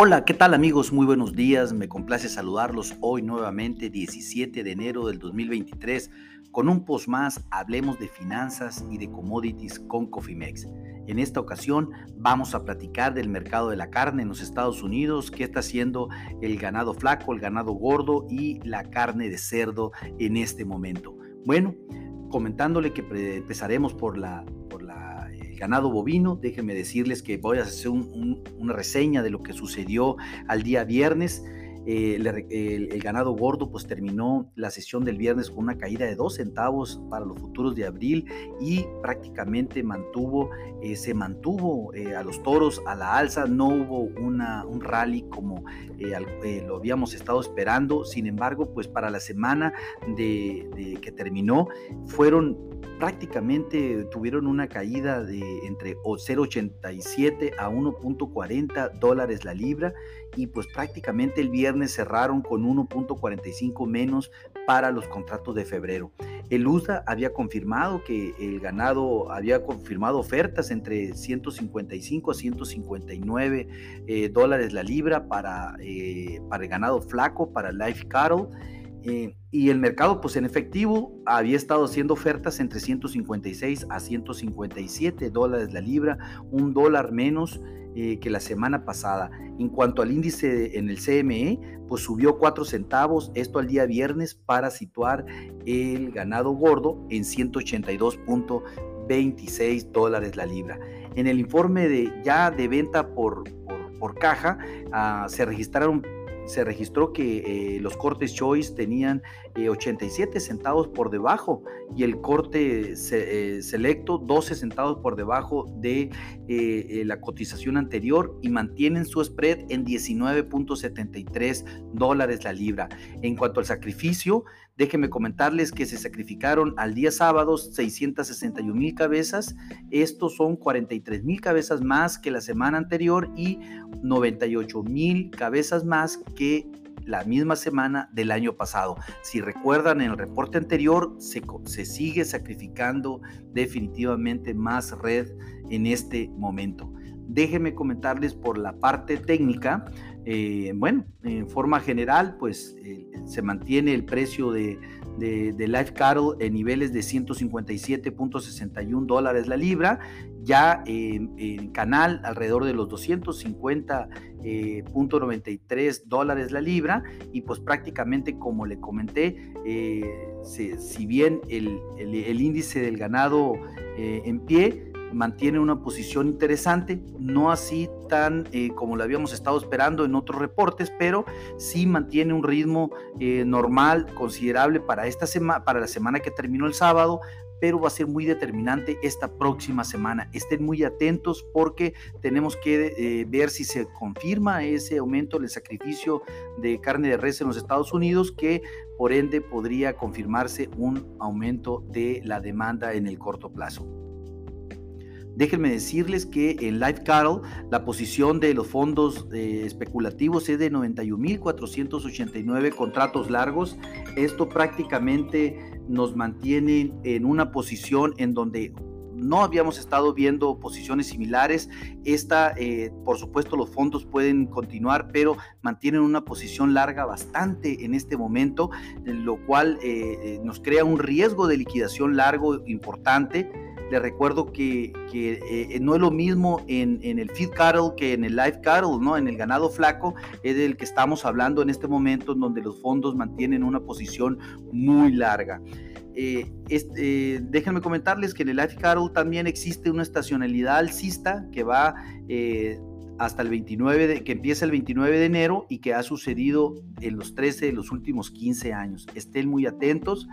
Hola, ¿qué tal amigos? Muy buenos días, me complace saludarlos hoy nuevamente 17 de enero del 2023 con un post más, hablemos de finanzas y de commodities con Cofimex. En esta ocasión vamos a platicar del mercado de la carne en los Estados Unidos, qué está haciendo el ganado flaco, el ganado gordo y la carne de cerdo en este momento. Bueno, comentándole que empezaremos por la, ganado bovino. Déjenme decirles que voy a hacer una reseña de lo que sucedió al día viernes. Eh, el, ganado gordo pues terminó la sesión del viernes con una caída de 2 centavos para los futuros de abril y prácticamente mantuvo, eh, se mantuvo eh, a los toros a la alza, no hubo una, un rally como lo habíamos estado esperando, sin embargo pues para la semana de que terminó fueron prácticamente tuvieron una caída de entre 0,87 a 1.40 dólares la libra y pues prácticamente el viernes cerraron con 1.45 menos para los contratos de febrero. El USDA había confirmado que el ganado había confirmado ofertas entre 155 a 159 eh, dólares la libra para, eh, para el ganado flaco, para life cattle. Eh, y el mercado, pues en efectivo, había estado haciendo ofertas entre 156 a 157 dólares la libra, un dólar menos eh, que la semana pasada. En cuanto al índice en el CME, pues subió 4 centavos, esto al día viernes, para situar el ganado gordo en 182.26 dólares la libra. En el informe de ya de venta por, por, caja, ah, se registraron se registró que eh, los cortes Choice tenían 87 eh, centavos por debajo y el corte eh, Selecto 12 centavos por debajo de la cotización anterior y mantienen su spread en 19.73 dólares la libra. En cuanto al sacrificio, Déjenme comentarles que se sacrificaron al día sábado 661 mil cabezas. Estos son 43 mil cabezas más que la semana anterior y 98 mil cabezas más que la misma semana del año pasado. Si recuerdan, en el reporte anterior se, se sigue sacrificando definitivamente más red en este momento. Déjenme comentarles por la parte técnica. Eh, bueno, en forma general, pues eh, se mantiene el precio de, Life Cattle en niveles de 157.61 dólares la libra, ya en, canal alrededor de los 250.93 dólares la libra, y pues prácticamente como le comenté, eh, si, bien el, índice del ganado en pie, mantiene una posición interesante, no así tan eh, como lo habíamos estado esperando en otros reportes, pero sí mantiene un ritmo eh, normal, considerable para esta semana, para la semana que terminó el sábado, pero va a ser muy determinante esta próxima semana. Estén muy atentos porque tenemos que eh, ver si se confirma ese aumento del sacrificio de carne de res en los Estados Unidos, que por ende podría confirmarse un aumento de la demanda en el corto plazo. Déjenme decirles que en Life Cattle la posición de los fondos eh, especulativos es de 91.489 contratos largos. Esto prácticamente nos mantiene en una posición en donde no habíamos estado viendo posiciones similares. Esta, eh, por supuesto, los fondos pueden continuar, pero mantienen una posición larga bastante en este momento, lo cual eh, nos crea un riesgo de liquidación largo importante les recuerdo que, eh, no es lo mismo en, el feed cattle que en el live cattle, ¿no? En el ganado flaco es del que estamos hablando en este momento, en donde los fondos mantienen una posición muy larga. Eh, este, déjenme comentarles que en el live cattle también existe una estacionalidad alcista que va eh, hasta el 29, de, que empieza el 29 de enero y que ha sucedido en los 13 de los últimos 15 años. Estén muy atentos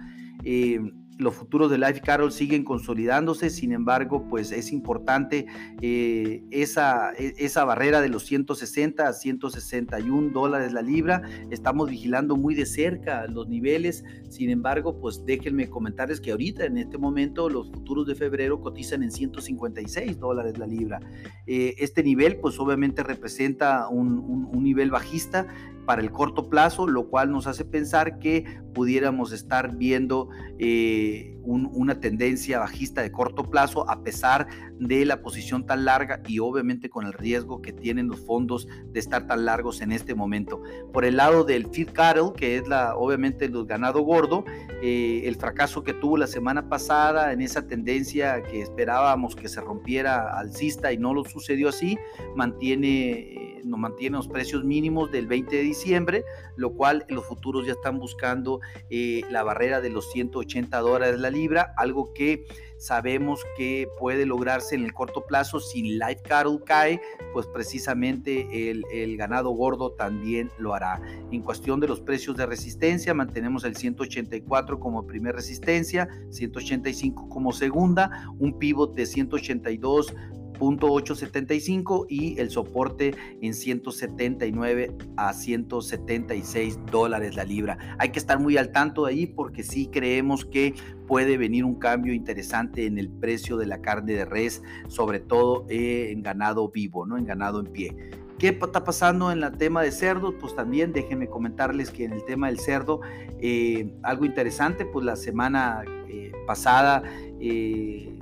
los futuros de Life Carol siguen consolidándose, sin embargo, pues es importante eh, esa, e, esa barrera de los 160 a 161 dólares la libra. Estamos vigilando muy de cerca los niveles, sin embargo, pues déjenme comentarles que ahorita en este momento los futuros de febrero cotizan en 156 dólares la libra. Eh, este nivel, pues obviamente representa un, un nivel bajista para el corto plazo, lo cual nos hace pensar que pudiéramos estar viendo eh, una tendencia bajista de corto plazo a pesar de la posición tan larga y obviamente con el riesgo que tienen los fondos de estar tan largos en este momento. Por el lado del feed cattle, que es la obviamente el ganado gordo, eh, el fracaso que tuvo la semana pasada en esa tendencia que esperábamos que se rompiera alcista y no lo sucedió así, mantiene, eh, nos mantiene los precios mínimos del 20 de diciembre, lo cual los futuros ya están buscando eh, la barrera de los 180 dólares la libra, algo que sabemos que puede lograrse en el corto plazo si live cattle cae, pues precisamente el, el, ganado gordo también lo hará. En cuestión de los precios de resistencia, mantenemos el 184 como primer resistencia, 185 como segunda, un pivot de 182 .875 y el soporte en 179 a 176 dólares la libra. Hay que estar muy al tanto de ahí porque sí creemos que puede venir un cambio interesante en el precio de la carne de res, sobre todo en ganado vivo, ¿no? En ganado en pie. ¿Qué está pasando en el tema de cerdos? Pues también déjenme comentarles que en el tema del cerdo, eh, algo interesante, pues la semana eh, pasada eh,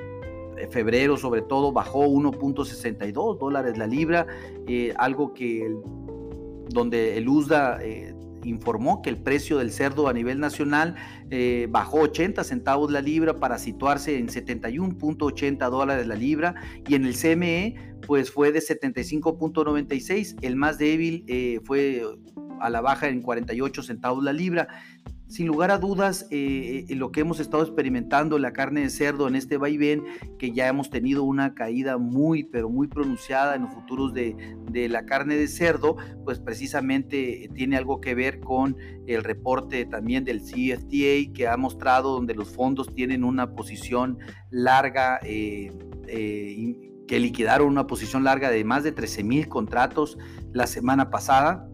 febrero sobre todo bajó 1.62 dólares la libra, eh, algo que donde el USDA eh, informó que el precio del cerdo a nivel nacional eh, bajó 80 centavos la libra para situarse en 71.80 dólares la libra y en el CME pues fue de 75.96, el más débil fue a la baja en 48 centavos la libra sin lugar a dudas, eh, eh, lo que hemos estado experimentando la carne de cerdo en este vaivén, que ya hemos tenido una caída muy, pero muy pronunciada en los futuros de, la carne de cerdo, pues precisamente tiene algo que ver con el reporte también del CFTA que ha mostrado donde los fondos tienen una posición larga. Eh, que liquidaron una posición larga de más de 13 mil contratos la semana pasada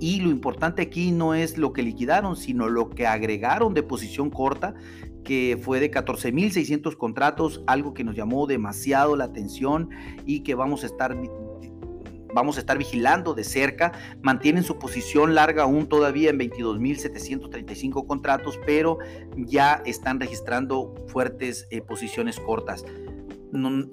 y lo importante aquí no es lo que liquidaron, sino lo que agregaron de posición corta, que fue de 14.600 contratos, algo que nos llamó demasiado la atención y que vamos a estar vamos a estar vigilando de cerca. Mantienen su posición larga aún todavía en 22.735 contratos, pero ya están registrando fuertes eh, posiciones cortas.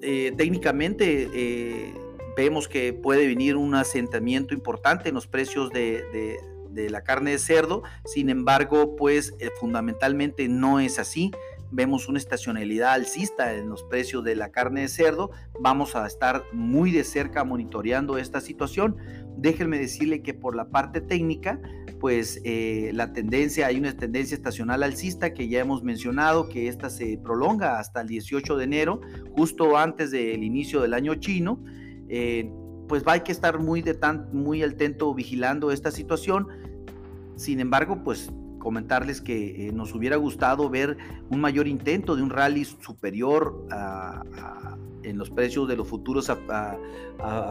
Eh, técnicamente, eh, vemos que puede venir un asentamiento importante en los precios de, la carne de cerdo, sin embargo, pues eh, fundamentalmente no es así. Vemos una estacionalidad alcista en los precios de la carne de cerdo. Vamos a estar muy de cerca monitoreando esta situación. Déjenme decirle que por la parte técnica, pues eh, la tendencia, hay una tendencia estacional alcista que ya hemos mencionado, que esta se prolonga hasta el 18 de enero, justo antes del inicio del año chino. Eh, pues va hay que estar muy, de tan, muy atento vigilando esta situación. Sin embargo, pues comentarles que eh, nos hubiera gustado ver un mayor intento de un rally superior en los precios de los futuros a,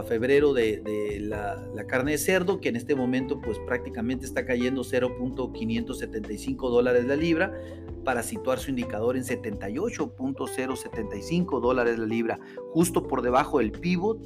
febrero de, la, la, carne de cerdo, que en este momento pues prácticamente está cayendo 0.575 dólares la libra para situar su indicador en 78.075 dólares la libra, justo por debajo del pivot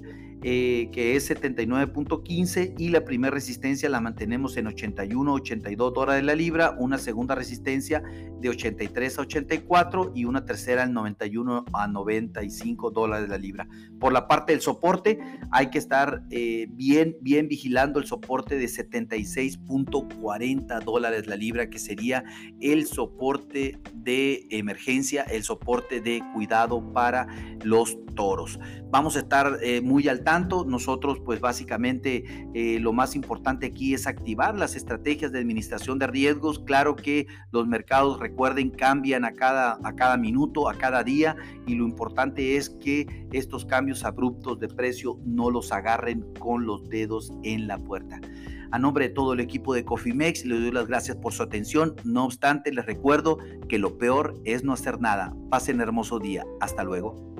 eh, que es 79.15 y la primera resistencia la mantenemos en 81.82 dólares la libra, una segunda resistencia de 83 a 84 y una tercera en 91 a 95 dólares la libra. Por la parte del soporte hay que estar eh, bien, bien vigilando el soporte de 76.40 dólares la libra, que sería el soporte de emergencia, el soporte de cuidado para los toros. Vamos a estar eh, muy al tanto. Nosotros, pues básicamente, eh, lo más importante aquí es activar las estrategias de administración de riesgos. Claro que los mercados, recuerden, cambian a cada, a cada minuto, a cada día, y lo importante es que estos cambios abruptos de precio no los agarren con los dedos en la puerta. A nombre de todo el equipo de Cofimex, les doy las gracias por su atención. No obstante, les recuerdo que lo peor es no hacer nada. Pasen hermoso día. Hasta luego.